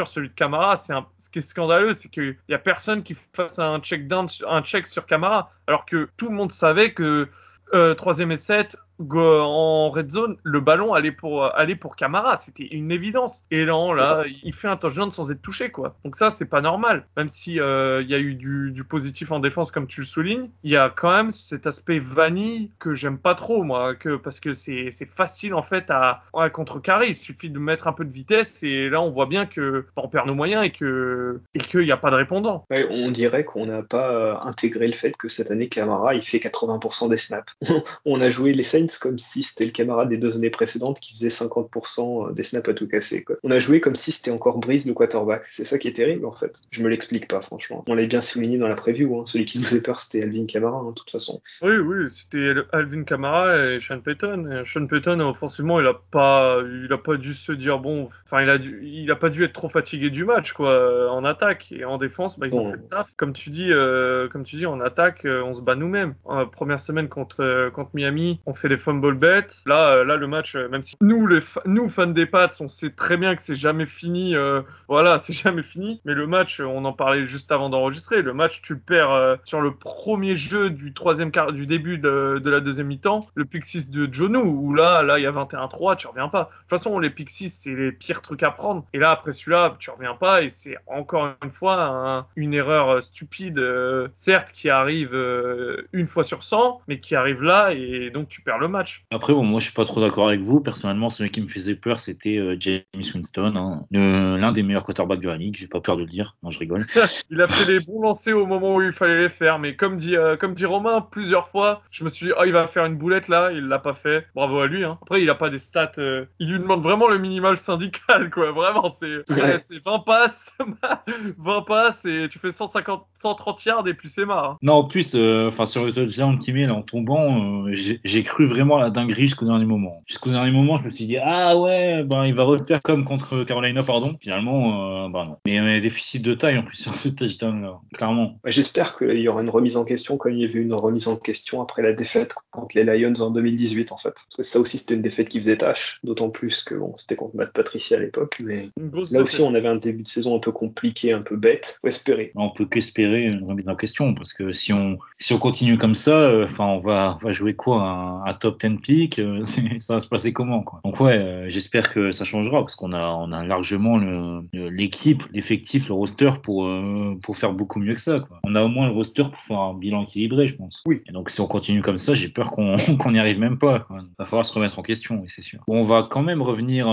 celui de Camara c'est ce qui est scandaleux c'est qu'il y a personne qui fasse un check down un check sur Camara alors que tout le monde savait que euh, troisième et 7 go- en red zone, le ballon allait pour, allait pour Camara. C'était une évidence. Et là, là, il fait un touchdown sans être touché, quoi. Donc ça, c'est pas normal. Même si euh, il y a eu du, du positif en défense, comme tu le soulignes, il y a quand même cet aspect vanille que j'aime pas trop, moi, que, parce que c'est facile, en fait, à, à contrecarrer. Il suffit de mettre un peu de vitesse et là, on voit bien que on perd nos moyens et que et qu'il n'y a pas de répondant.
Ouais, on dirait qu'on n'a pas euh, intégré le fait que cette année, Camara, il fait 80% des snaps. on a joué les Saints comme si c'était le Camara des deux années précédentes qui faisait 50% des snaps à tout casser. Quoi. On a joué comme si c'était encore Breeze le quarterback. C'est ça qui est terrible en fait. Je me l'explique pas franchement. On l'avait bien souligné dans la preview. Hein. Celui qui nous faisait peur, c'était Alvin Camara hein, de toute façon.
Oui, oui, c'était Alvin Kamara et Sean Payton. Et Sean Payton, offensivement, il a pas, il a pas dû se dire bon, enfin, il a dû, il a pas dû être trop fatigué du match, quoi, en attaque et en défense, bah, ils ont fait le taf. Comme tu dis, euh, comme tu dis, en attaque, euh, on se bat nous-mêmes. En première semaine contre euh, contre Miami, on fait des fumble bets. Là, euh, là, le match, euh, même si nous, les nous fans des Pats, on sait très bien que c'est jamais fini. euh, voilà, c'est jamais fini. Mais le match, on en parlait juste avant d'enregistrer. Le match, tu perds sur le premier jeu du troisième quart, du début de, de la deuxième mi-temps, le pick 6 de Jonu, où là, là, il y a 21-3, tu reviens pas. De toute façon, les pick 6, c'est les pires trucs à prendre. Et là, après celui-là, tu reviens pas. Et c'est encore une fois un- une erreur stupide, certes, qui arrive une fois sur 100, mais qui arrive là, et donc tu perds le match.
Après, bon, moi, je suis pas trop d'accord avec vous. Personnellement, celui qui me faisait peur, c'était euh, James Winston, hein. L'un des meilleurs quarterbacks de la ligue. J'ai pas peur de le dire. Non, je rigole.
Il a fait les bons lancers au moment où il fallait les faire, mais comme dit, euh, comme dit Romain plusieurs fois, je me suis dit, oh, il va faire une boulette là, il l'a pas fait. Bravo à lui. Hein. Après, il a pas des stats. euh, il lui demande vraiment le minimal syndical, quoi. Vraiment, c'est
Ouais.
c'est 20 passes, 20 passes et tu fais 150, 130 yards et puis c'est marre. hein.
Non, en plus, euh, enfin sur le touchdown qu'il met en tombant, euh, j'ai j'ai cru vraiment la dinguerie jusqu'au dernier moment. Jusqu'au dernier moment, je me suis dit, ah ouais, ben, il va refaire comme contre Carolina, pardon. Finalement, euh, ben non. Mais il y a des déficits de taille en plus sur ce touchdown-là, clairement.
J'espère qu'il y aura une remise en question comme il y avait une remise en question après la défaite contre les Lions en 2018, en fait. Parce que ça aussi, c'était une défaite qui faisait tâche, d'autant plus que bon, c'était contre Matt Patricia à l'époque. Mais là aussi, on avait un début de saison un peu compliqué, un peu bête. Faut espérer.
On peut qu'espérer une remise en question parce que si on, si on continue comme ça, euh, enfin, on, va, on va jouer quoi un, top 10 pick euh, Ça va se passer comment quoi Donc, ouais, euh, j'espère que ça changera parce qu'on a, on a largement l'équipe, l'effectif, le roster pour, pour faire beaucoup mieux que ça. Quoi. On a au moins le roster pour faire un bilan équilibré, je pense.
Oui.
Et donc, si on continue comme ça, j'ai peur qu'on n'y arrive même pas. Il va falloir se remettre en question, c'est sûr. Bon, on va quand même revenir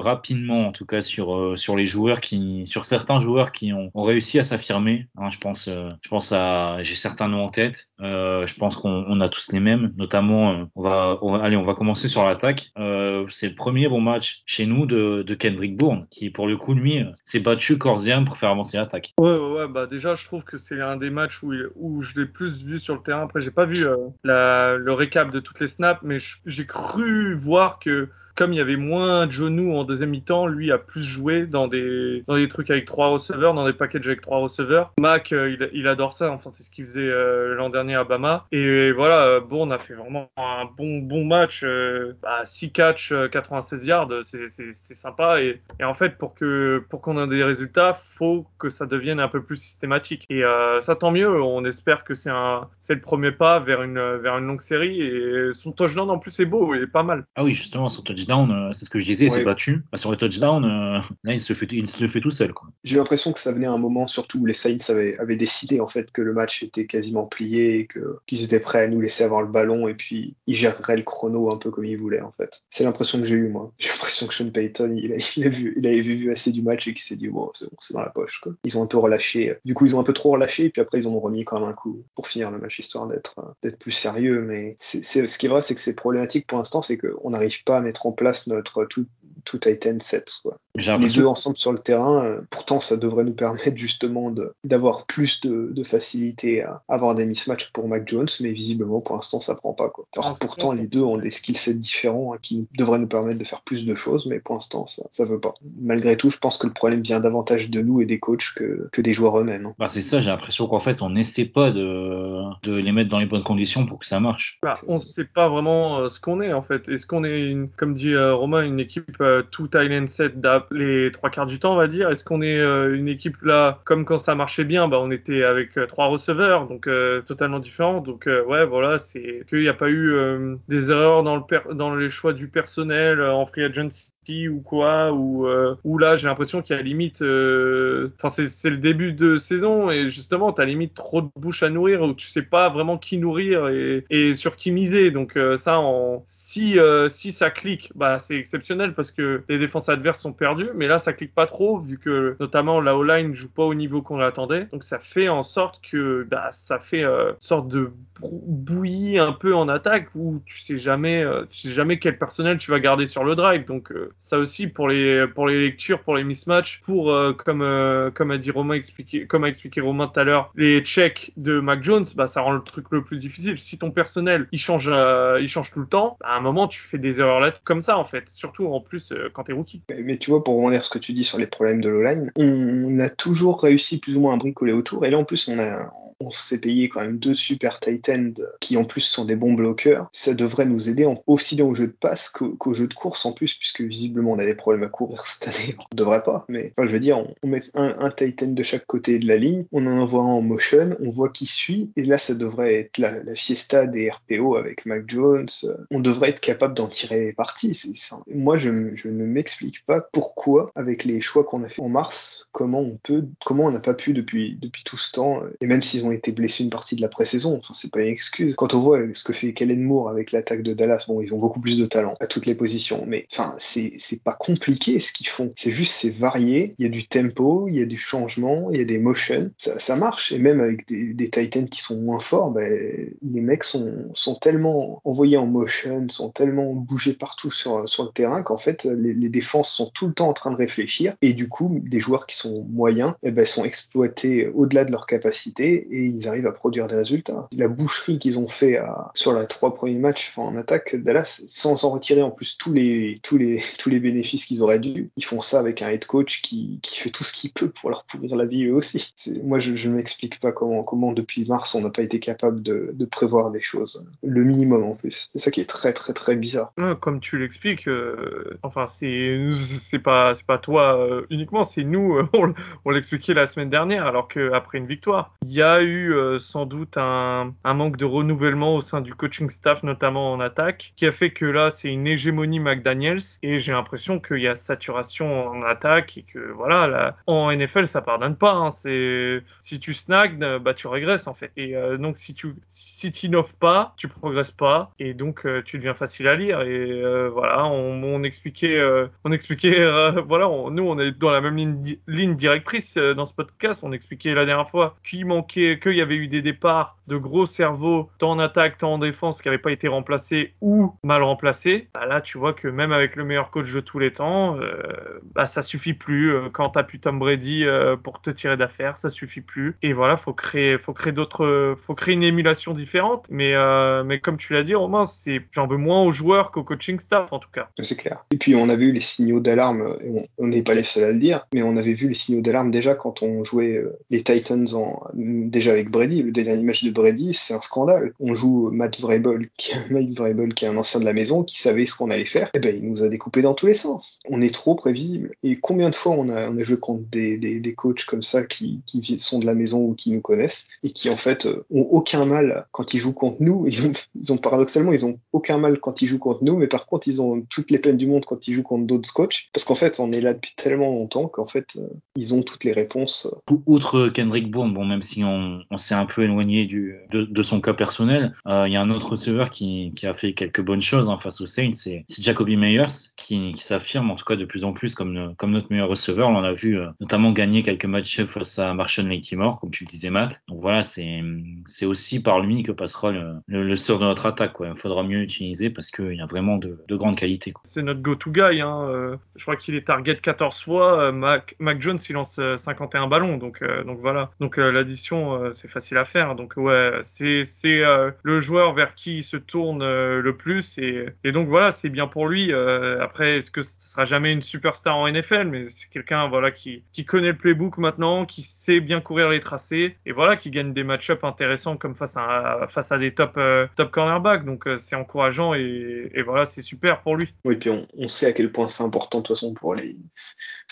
rapidement, en tout cas, sur, sur les joueurs qui, sur certains joueurs qui ont, ont réussi à s'affirmer. Hein, je pense, je pense à, j'ai certains noms en tête. Euh, je pense qu'on a tous les mêmes. Notamment, euh, on va, on va, allez, on va commencer sur l'attaque. Euh, c'est le premier bon match chez nous de, Kendrick Bourne, qui pour le coup, lui, s'est battu corps pour faire avancer l'attaque.
Ouais, ouais, bah déjà, je trouve que c'est un des matchs où, où je l'ai plus vu sur le terrain. Après, j'ai pas vu la, le récap de toutes les snaps, mais j'ai cru voir que comme il y avait moins de genoux en deuxième mi-temps, lui a plus joué dans des, dans des trucs avec trois receveurs, dans des packages avec trois receveurs. Mac, euh, il, adore ça. Enfin, c'est ce qu'il faisait euh, l'an dernier à Bama. Et voilà, Bourne a fait vraiment un bon, bon match. Euh, 6 catchs, 96 euh, yards, c'est sympa. Et, et, en fait, pour qu'on pour qu'on ait des résultats, faut que ça devienne un peu plus systématique. Et ça, tant mieux. On espère que c'est le premier pas vers une, vers une longue série. Et son touchdown, en plus, est beau et pas mal.
Ah oui, justement, son touchdown euh, c'est ce que je disais, s'est battu. Bah, sur les touchdowns, euh, là, il se, fait, il se le fait tout seul.
J'ai l'impression que ça venait à un moment, surtout où les Saints avaient, avaient décidé en fait que le match était quasiment plié et qu'ils étaient prêts à nous laisser avoir le ballon et puis ils géreraient le chrono un peu comme ils voulaient en fait. C'est l'impression que j'ai eu moi. J'ai l'impression que Sean Payton, il, a, vu, il avait vu assez du match et qu'il s'est dit, bon, c'est dans la poche. Quoi. Ils ont un peu relâché. Du coup, ils ont un peu trop relâché et puis après, ils ont remis quand même un coup pour finir le match histoire d'être d'être plus sérieux. Mais c'est ce qui est vrai, c'est que c'est problématique pour l'instant, c'est qu'on n'arrive pas à mettre en place notre tout, tout Titan 7. Quoi. Les deux ensemble sur le terrain, euh, pourtant ça devrait nous permettre justement d'avoir plus de, de, facilité à avoir des mismatchs pour Mac Jones, mais visiblement pour l'instant ça prend pas. Quoi. Alors, ah, pourtant les deux ont des skill sets différents hein, qui devraient nous permettre de faire plus de choses, mais pour l'instant ça, ça veut pas. Malgré tout, je pense que le problème vient davantage de nous et des coachs que, que des joueurs eux-mêmes. Hein.
Bah, c'est ça, j'ai l'impression qu'en fait on n'essaie pas de, de, les mettre dans les bonnes conditions pour que ça marche.
Bah, on sait pas vraiment euh, ce qu'on est en fait. Est-ce qu'on est, une, comme dit euh, Romain, une équipe tout Thailand 7 les trois quarts du temps, on va dire. Est-ce qu'on est euh, une équipe là, comme quand ça marchait bien, bah, on était avec euh, trois receveurs, donc euh, totalement différent. Donc ouais, voilà, c'est qu'il n'y a pas eu des erreurs dans, le dans les choix du personnel en free agency ou quoi, ou, euh, ou là j'ai l'impression qu'il y a limite, euh, enfin c'est le début de saison et justement tu as limite trop de bouche à nourrir où tu sais pas vraiment qui nourrir et, et sur qui miser. Donc euh, ça, en, si, si ça clique, bah, c'est exceptionnel parce que les défenses adverses sont perdues, mais là ça clique pas trop vu que notamment la O-line joue pas au niveau qu'on l'attendait. Donc ça fait en sorte que bah, ça fait une sorte de bouillie un peu en attaque où tu sais jamais, tu sais jamais quel personnel tu vas garder sur le drive. Donc ça aussi pour les pour les lectures, pour les mismatchs, pour euh, comme euh, comme a dit Romain expliqué, comme a expliqué Romain tout à l'heure, les checks de Mac Jones, bah ça rend le truc le plus difficile. Si ton personnel il change euh, il change tout le temps, bah, à un moment tu fais des erreurs là comme ça en fait, surtout en plus quand t'es rookie.
Mais tu vois pour rebondir ce que tu dis sur les problèmes de l'O-line, on a toujours réussi plus ou moins à bricoler autour et là en plus on a on s'est payé quand même deux super tight ends qui en plus sont des bons bloqueurs. Ça devrait nous aider aussi bien au jeu de passe qu'au jeu de course en plus, puisque visiblement on a des problèmes à courir cette année. On devrait pas, mais je veux dire, on, met un, tight end de chaque côté de la ligne, on en envoie un en motion, on voit qui suit, et là ça devrait être la, fiesta des RPO avec Mac Jones. On devrait être capable d'en tirer parti. Moi je, je ne m'explique pas pourquoi, avec les choix qu'on a fait en mars, comment on peut, comment on n'a pas pu depuis, depuis tout ce temps, et même s'ils ont été blessés une partie de la pré-saison. Enfin, c'est pas une excuse. Quand on voit ce que fait Kellen Moore avec l'attaque de Dallas, bon, ils ont beaucoup plus de talent à toutes les positions, mais enfin, c'est, pas compliqué ce qu'ils font. C'est juste, c'est varié. Il y a du tempo, il y a du changement, il y a des motions. Ça, marche. Et même avec des, Titans qui sont moins forts, ben, les mecs sont, sont tellement envoyés en motion, sont tellement bougés partout sur, sur le terrain qu'en fait, les, les, défenses sont tout le temps en train de réfléchir. Et du coup, des joueurs qui sont moyens, eh ben, sont exploités au-delà de leur capacité et ils arrivent à produire des résultats. La boucherie qu'ils ont fait sur les trois premiers matchs en attaque, Dallas, sans en retirer en plus tous les, tous les, tous les bénéfices qu'ils auraient dû, ils font ça avec un head coach qui, qui fait tout ce qu'il peut pour leur pourrir la vie eux aussi. Moi, je, ne m'explique pas comment, comment depuis mars on n'a pas été capable de, de, prévoir des choses. Le minimum en plus. C'est ça qui est très très très bizarre.
Comme tu l'expliques, euh, enfin c'est pas pas toi euh, uniquement, c'est nous. Euh, on, l'expliquait la semaine dernière, alors qu'après une victoire, il y a eu sans doute un, manque de renouvellement au sein du coaching staff, notamment en attaque, qui a fait que là c'est une hégémonie McDaniels et j'ai l'impression qu'il y a saturation en attaque et que voilà là, en NFL ça pardonne pas. Hein, c'est si tu snags, bah tu régresses en fait. Et donc si tu si n'offres pas, tu progresses pas et donc tu deviens facile à lire. Et voilà, on, on expliquait on expliquait voilà, nous on est dans la même ligne, directrice euh, dans ce podcast. On expliquait la dernière fois qu'il manquait, qu'il y avait eu des départs de gros cerveaux, tant en attaque, tant en défense, qui n'avaient pas été remplacés ou mal remplacés. Bah là, tu vois que même avec le meilleur coach de tous les temps, euh, bah, ça suffit plus. Euh, quand tu as pu Tom Brady pour te tirer d'affaire, ça suffit plus. Et voilà, faut créer, faut créer faut créer une émulation différente. Mais, mais comme tu l'as dit, Romain, j'en veux moins aux joueurs qu'au coaching staff en tout cas.
C'est clair. Et puis on a vu les signaux d'alarme on n'est pas les seuls à le dire, mais on avait vu les signaux d'alarme déjà quand on jouait euh, les Titans en, déjà avec Brady. Le dernier match de Brady, c'est un scandale. On joue Matt Vrabel, qui, Matt Vrabel, qui est un ancien de la maison, qui savait ce qu'on allait faire. Et eh ben, il nous a découpé dans tous les sens. On est trop prévisible. Et combien de fois on a, on a joué contre des, des, coachs comme ça qui, qui, sont de la maison ou qui nous connaissent et qui en fait euh, ont aucun mal quand ils jouent contre nous. Ils ont, ils ont paradoxalement, ils ont aucun mal quand ils jouent contre nous, mais par contre, ils ont toutes les peines du monde quand ils jouent contre d'autres coachs. Parce qu'en fait, on est là depuis tellement longtemps qu'en fait, euh, ils ont toutes les réponses.
Outre Kendrick Bourne, bon, même si on, s'est un peu éloigné du, de, son cas personnel, euh, il y a un autre receveur qui, qui, a fait quelques bonnes choses hein, face aux Saints, c'est Jacoby Meyers, qui, qui s'affirme en tout cas de plus en plus comme, comme notre meilleur receveur. On l'a vu euh, notamment gagner quelques matchs face à Marshall Latimore, comme tu le disais, Matt. Donc voilà, c'est aussi par lui que passera le, le, sort de notre attaque. Il faudra mieux l'utiliser parce qu'il y a vraiment de, de grandes qualités.
C'est notre go-to guy. Hein. je crois qu'il est target 14 fois, euh, Mac, Mac, Jones il lance 51 euh, ballons, donc euh, donc voilà. Donc l'addition c'est facile à faire. Donc ouais, c'est c'est le joueur vers qui il se tourne le plus et, et donc voilà, c'est bien pour lui. après, est-ce que ce sera jamais une superstar en NFL, mais c'est quelqu'un voilà qui qui connaît le playbook maintenant, qui sait bien courir les tracés et voilà qui gagne des match-ups intéressants comme face à face à des top top cornerbacks. Donc c'est encourageant et, et voilà, c'est super pour lui.
Oui, puis on, on sait à quel point c'est important de toute façon pour les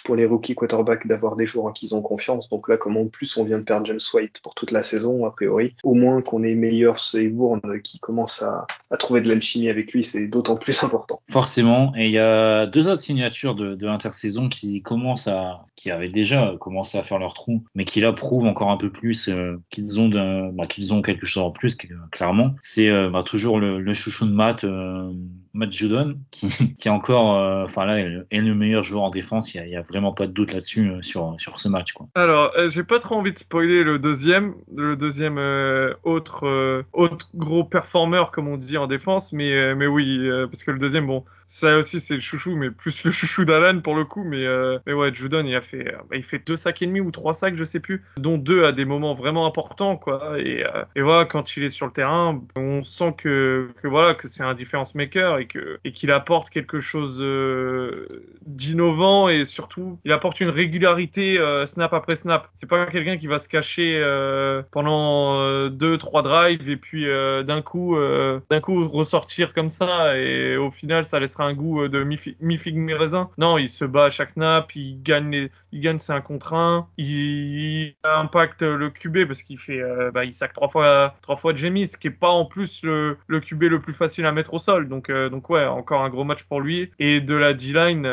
pour les rookies quarterbacks d'avoir des joueurs en qui ils ont confiance. Donc là, comme en plus on vient de perdre James White toute la saison, a priori, au moins qu'on ait meilleur Seybourne qui commence à, à trouver de l'alchimie avec lui, c'est d'autant plus important.
Forcément. Et il y a deux autres signatures de, de l'intersaison qui commencent à, qui avaient déjà commencé à faire leur trou, mais qui là prouvent encore un peu plus euh, qu'ils ont, bah, qu'ils ont quelque chose en plus, clairement. C'est euh, bah, toujours le, le, chouchou de Matt. Euh, Matt Judon, qui, qui est encore, euh, enfin là, est le meilleur joueur en défense. Il n'y a, vraiment pas de doute là-dessus euh, sur, sur ce match.
Alors, euh, j'ai pas trop envie de spoiler le deuxième, le deuxième autre, autre gros performeur, comme on dit en défense, mais, mais oui, parce que le deuxième, bon, ça aussi, c'est le chouchou, mais plus le chouchou d'Alan pour le coup. Mais, euh, mais ouais, Judon, il a fait, euh, il fait deux sacs et demi ou trois sacs, je sais plus, dont deux à des moments vraiment importants, quoi. Et, euh, et voilà, quand il est sur le terrain, on sent que, que voilà, que c'est un difference maker et que et qu'il apporte quelque chose d'innovant et surtout, il apporte une régularité snap après snap. C'est pas quelqu'un qui va se cacher pendant deux, trois drives et puis d'un coup, d'un coup ressortir comme ça et au final, ça laisse sera un goût euh, de mi-figue, mi-raisin. Non, il se bat à chaque snap, il gagne, les, il gagne ses 1 contre 1, il impacte le QB parce qu'il fait, euh, bah, il sac trois fois, trois fois James, ce qui est pas en plus le, le QB le plus facile à mettre au sol. Donc, euh, donc ouais, encore un gros match pour lui. Et de la D-line,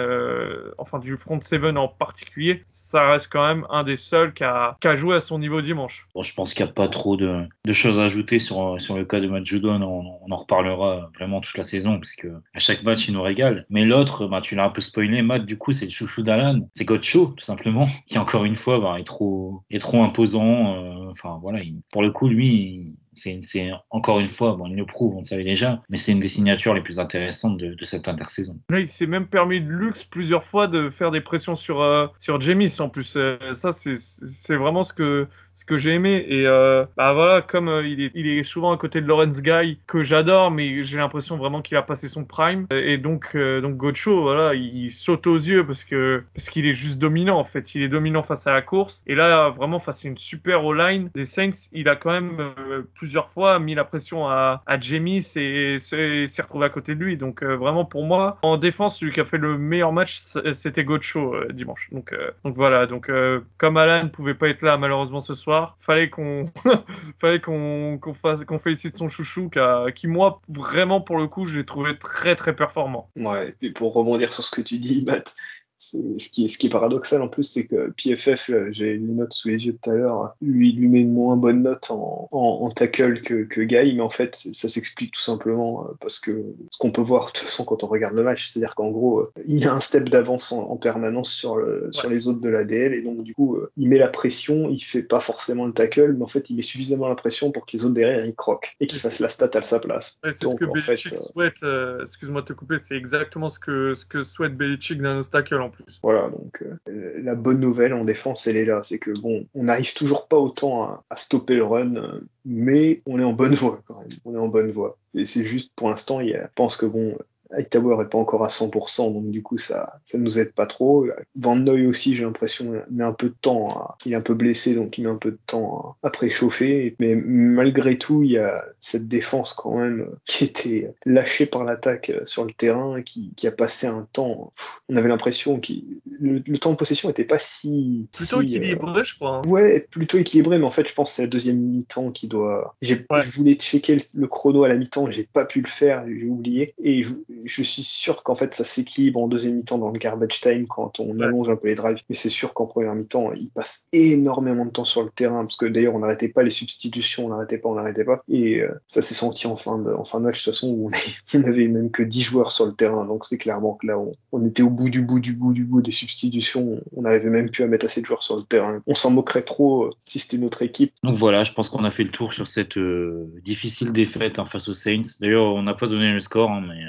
enfin du front seven en particulier, ça reste quand même un des seuls qui a, qui a joué à son niveau dimanche.
Bon, je pense qu'il n'y a pas trop de, de, choses à ajouter sur, sur le cas de Matt Judon. On, on en reparlera vraiment toute la saison puisque à chaque match nous régale. Mais l'autre, bah, tu l'as un peu spoilé, Matt, du coup, c'est le chouchou d'Alan. C'est Show, tout simplement, qui encore une fois bah, est, trop, est trop imposant. Euh, enfin, voilà, pour le coup, lui, c'est encore une fois, bon, il nous prouve, on le savait déjà, mais c'est une des signatures les plus intéressantes de, cette intersaison.
Là, il s'est même permis de luxe plusieurs fois de faire des pressions sur, euh, sur Jamis en plus. Euh, ça, c'est vraiment ce que, ce que j'ai aimé. Et euh, bah voilà, comme euh, il, est, il est souvent à côté de Lawrence Guy, que j'adore, mais j'ai l'impression vraiment qu'il a passé son prime. Et donc, euh, donc Gocho, voilà, il, saute aux yeux parce que parce qu'il est juste dominant en fait. Il est dominant face à la course. Et là, vraiment face à une super O-line des Saints, il a quand même plusieurs fois mis la pression à, à James et, s'est retrouvé à côté de lui. Donc vraiment pour moi, en défense, celui qui a fait le meilleur match, c'était Gocho dimanche. Donc donc voilà. Donc comme Alan ne pouvait pas être là malheureusement ce soir, fallait qu'on fallait qu'on fasse qu'on félicite son chouchou qui moi vraiment pour le coup, je l'ai trouvé très très performant.
Ouais, et pour rebondir sur ce que tu dis, Matt, ce qui, est, ce qui est paradoxal en plus, c'est que PFF, j'ai une note sous les yeux tout à l'heure, lui, lui met une moins bonne note en, en, tackle que, que Guy, mais en fait, ça s'explique tout simplement euh, parce que ce qu'on peut voir de toute façon quand on regarde le match, c'est-à-dire qu'en gros, euh, il a un step d'avance en, permanence sur, le, sur les autres de l'ADL, et donc du coup, euh, il met la pression, il fait pas forcément le tackle, mais en fait, il met suffisamment la pression pour que les autres derrière, ils croquent et qu'ils fassent la stat à sa place.
c'est ce que Belichick souhaite, excuse-moi de te couper, c'est exactement ce que, ce que souhaite Belichick d'un tackle en
voilà, donc euh, la bonne nouvelle en défense, elle est là. C'est que bon, on n'arrive toujours pas autant à, à, stopper le run, euh, mais on est en bonne voie quand même. On est en bonne voie. Et c'est juste pour l'instant, je pense que bon, Hightower n'est pas encore à 100%, donc du coup, ça ça nous aide pas trop. Van Noy aussi, j'ai l'impression, met un peu de temps. il est un peu blessé, donc il met un peu de temps à, préchauffer. Mais malgré tout, il y a cette défense quand même qui était lâchée par l'attaque sur le terrain, qui, qui a passé un temps. on avait l'impression que le, temps de possession n'était pas si.
Plutôt équilibré, je crois. Hein.
Ouais, plutôt équilibré, mais en fait, je pense que c'est la deuxième mi-temps qui doit. J'ai, Je voulais checker le, chrono à la mi-temps, j'ai pas pu le faire, j'ai oublié. Et je, je suis sûr qu'en fait ça s'équilibre en deuxième mi-temps dans le garbage time quand on allonge un peu les drives, mais c'est sûr qu'en première mi-temps il passe énormément de temps sur le terrain parce que d'ailleurs on n'arrêtait pas les substitutions, on n'arrêtait pas, on n'arrêtait pas, et euh, ça s'est senti en fin de, en fin de match de toute façon où on, n'avait même que 10 joueurs sur le terrain, donc c'est clairement que là on, était au bout du bout du bout du bout des substitutions, on n'arrivait même plus à mettre assez de joueurs sur le terrain, on s'en moquerait trop euh, si c'était notre équipe.
Donc voilà, je pense qu'on a fait le tour sur cette euh, difficile défaite hein, face aux Saints. D'ailleurs on n'a pas donné le score, hein, mais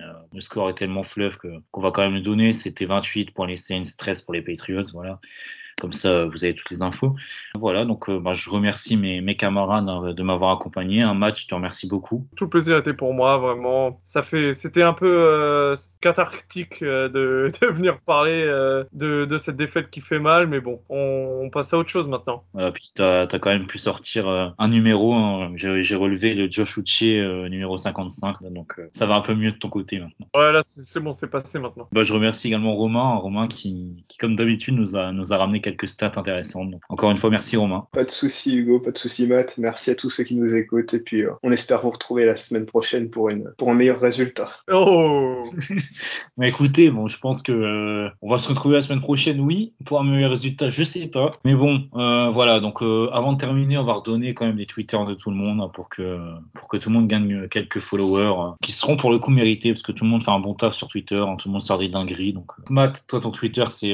score est tellement fleuve qu'on va quand même le donner. C'était 28 pour les Saints, 13 pour les Patriots. Voilà. Comme ça, vous avez toutes les infos. Voilà, donc euh, bah, je remercie mes, mes camarades hein, de m'avoir accompagné. Un match, je te remercie beaucoup.
Tout le plaisir était pour moi, vraiment. Ça fait, c'était un peu euh, cathartique euh, de, de, venir parler de, de, cette défaite qui fait mal, mais bon, on, passe à autre chose maintenant.
Voilà, puis tu as, quand même pu sortir un numéro. Hein. J'ai relevé le Josh Uche numéro 55, donc ça va un peu mieux de ton côté maintenant.
Ouais, là, c'est bon, c'est passé maintenant.
Bah, je remercie également Romain, Romain qui, qui comme d'habitude, nous a, nous a ramené quelques stats intéressantes. encore une fois, merci Romain.
Pas de souci Hugo, pas de souci Matt. Merci à tous ceux qui nous écoutent et puis euh, on espère vous retrouver la semaine prochaine pour une pour un meilleur résultat.
Oh.
Mais écoutez, bon, je pense que euh, on va se retrouver la semaine prochaine, oui, pour un meilleur résultat, je sais pas. Mais bon, euh, voilà. Donc avant de terminer, on va redonner quand même les Twitter de tout le monde hein, pour que pour que tout le monde gagne quelques followers qui seront pour le coup mérités parce que tout le monde fait un bon taf sur Twitter, hein, tout le monde sort des dingueries. Donc Matt, toi ton Twitter c'est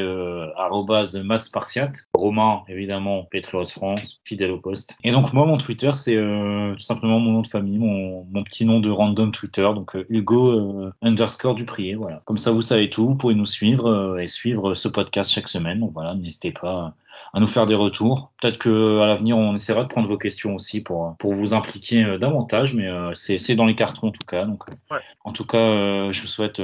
Romain, évidemment, Patriots France, fidèle au poste. Et donc, moi, mon Twitter, c'est euh, tout simplement mon nom de famille, mon, petit nom de random Twitter, donc euh, Hugo euh, underscore Duprier. Voilà. Comme ça, vous savez tout. Vous pouvez nous suivre et suivre ce podcast chaque semaine. Donc voilà, n'hésitez pas à nous faire des retours. Peut-être qu'à l'avenir, on essaiera de prendre vos questions aussi pour, pour vous impliquer euh, davantage, mais euh, c'est dans les cartons en tout cas. Donc, euh, En tout cas, je vous souhaite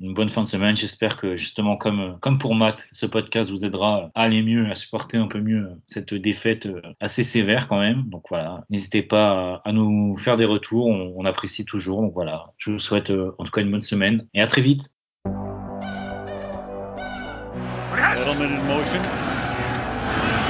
une bonne fin de semaine. J'espère que justement, comme, comme pour Matt, ce podcast vous aidera à aller mieux, à supporter un peu mieux cette défaite assez sévère quand même. Donc voilà, n'hésitez pas à, nous faire des retours, on, on, apprécie toujours. Donc voilà, je vous souhaite en tout cas une bonne semaine et à très vite. Edelman